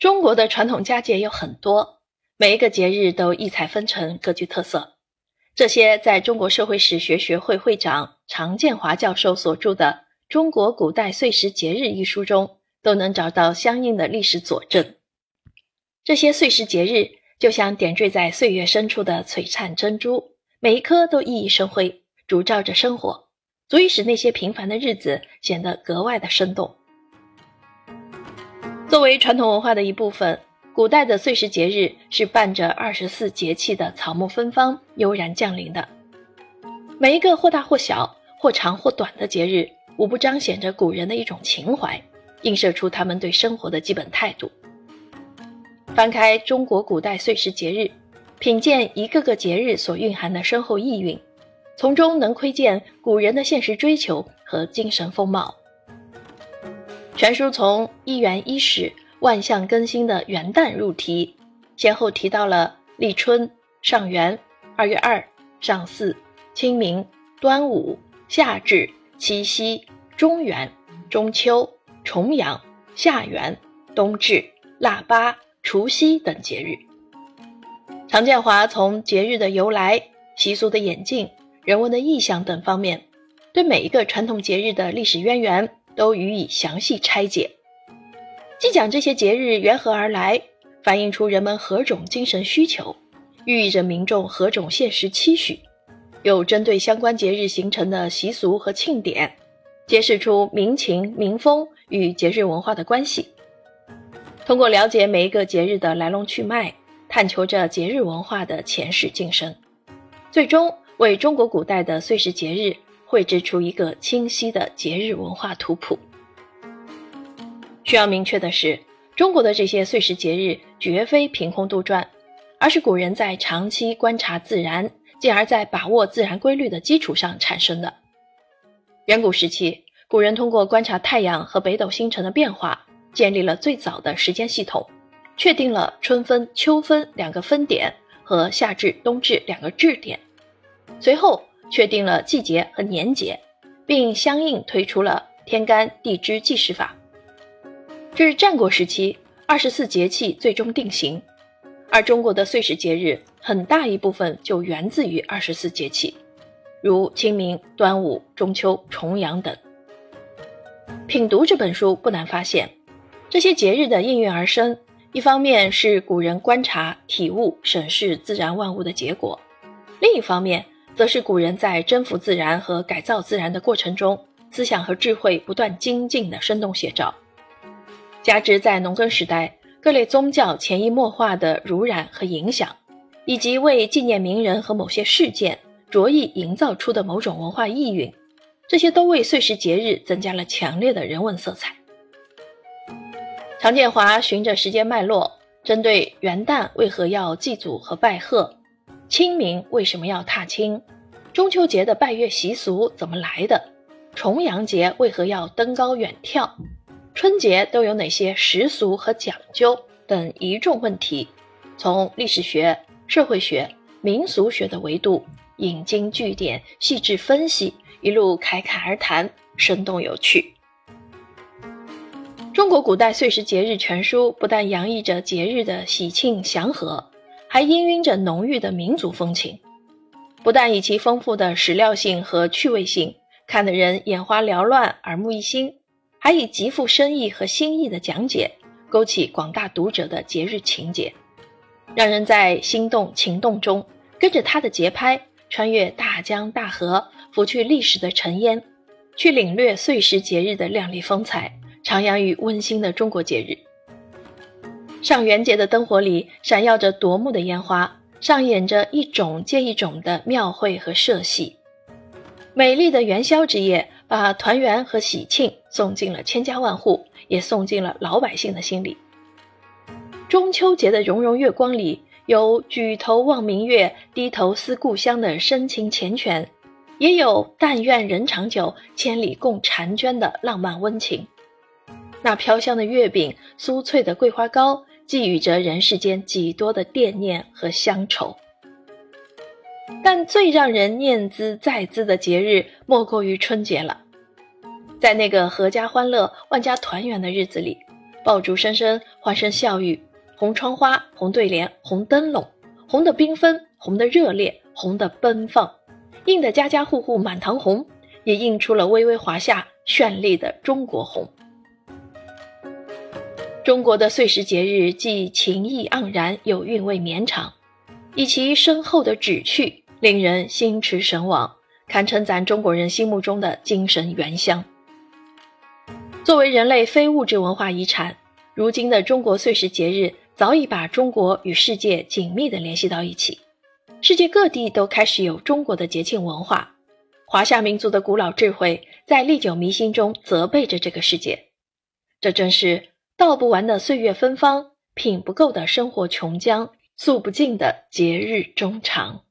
中国的传统佳节有很多，每一个节日都异彩纷呈，各具特色。这些在中国社会史学学会会长常建华教授所著的《中国古代岁时节日》一书中都能找到相应的历史佐证。这些岁时节日就像点缀在岁月深处的璀璨珍珠，每一颗都熠熠生辉，烛照着生活，足以使那些平凡的日子显得格外的生动。作为传统文化的一部分，古代的岁时节日是伴着二十四节气的草木芬芳悠然降临的。每一个或大或小、或长或短的节日，无不彰显着古人的一种情怀，映射出他们对生活的基本态度。翻开中国古代岁时节日，品鉴一个个节日所蕴含的深厚意蕴，从中能窥见古人的现实追求和精神风貌。全书从一元一始、万象更新的元旦入题，先后提到了立春、上元、二月二、上巳、清明、端午、夏至、七夕、中元、中秋、重阳、下元、冬至、腊八、除夕等节日。常建华从节日的由来、习俗的演进、人文的意象等方面，对每一个传统节日的历史渊源。都予以详细拆解，既讲这些节日缘何而来，反映出人们何种精神需求，寓意着民众何种现实期许，又针对相关节日形成的习俗和庆典，揭示出民情民风与节日文化的关系。通过了解每一个节日的来龙去脉，探求着节日文化的前世今生，最终为中国古代的岁时节日。绘制出一个清晰的节日文化图谱。需要明确的是，中国的这些岁时节日绝非凭空杜撰，而是古人在长期观察自然，进而在把握自然规律的基础上产生的。远古时期，古人通过观察太阳和北斗星辰的变化，建立了最早的时间系统，确定了春分、秋分两个分点和夏至、冬至两个至点。随后。确定了季节和年节，并相应推出了天干地支纪时法。至战国时期，二十四节气最终定型，而中国的岁时节日很大一部分就源自于二十四节气，如清明、端午、中秋、重阳等。品读这本书，不难发现，这些节日的应运而生，一方面是古人观察、体悟、审视自然万物的结果，另一方面。则是古人在征服自然和改造自然的过程中，思想和智慧不断精进的生动写照。加之在农耕时代各类宗教潜移默化的濡染和影响，以及为纪念名人和某些事件着意营造出的某种文化意蕴，这些都为岁时节日增加了强烈的人文色彩。常建华循着时间脉络，针对元旦为何要祭祖和拜贺。清明为什么要踏青？中秋节的拜月习俗怎么来的？重阳节为何要登高远眺？春节都有哪些习俗和讲究？等一众问题，从历史学、社会学、民俗学的维度引经据典，细致分析，一路侃侃而谈，生动有趣。《中国古代岁时节日全书》不但洋溢着节日的喜庆祥和。还氤氲着浓郁的民族风情，不但以其丰富的史料性和趣味性看得人眼花缭乱、耳目一新，还以极富深意和新意的讲解勾起广大读者的节日情节，让人在心动情动中跟着他的节拍穿越大江大河，拂去历史的尘烟，去领略岁时节日的亮丽风采，徜徉于温馨的中国节日。上元节的灯火里闪耀着夺目的烟花，上演着一种接一种的庙会和社戏。美丽的元宵之夜，把团圆和喜庆送进了千家万户，也送进了老百姓的心里。中秋节的融融月光里，有举头望明月，低头思故乡的深情缱绻，也有但愿人长久，千里共婵娟的浪漫温情。那飘香的月饼，酥脆的桂花糕。寄予着人世间几多的惦念和乡愁，但最让人念兹在兹的节日，莫过于春节了。在那个阖家欢乐、万家团圆的日子里，爆竹声声，欢声笑语，红窗花，红对联，红灯笼，红的缤纷，红的热烈，红的奔放，映的家家户户满堂红，也映出了巍巍华夏绚丽的中国红。中国的岁时节日既情意盎然，又韵味绵长，以其深厚的旨趣，令人心驰神往，堪称咱中国人心目中的精神原乡。作为人类非物质文化遗产，如今的中国岁时节日早已把中国与世界紧密地联系到一起，世界各地都开始有中国的节庆文化，华夏民族的古老智慧在历久弥新中责备着这个世界，这正是。道不完的岁月芬芳，品不够的生活琼浆，诉不尽的节日衷肠。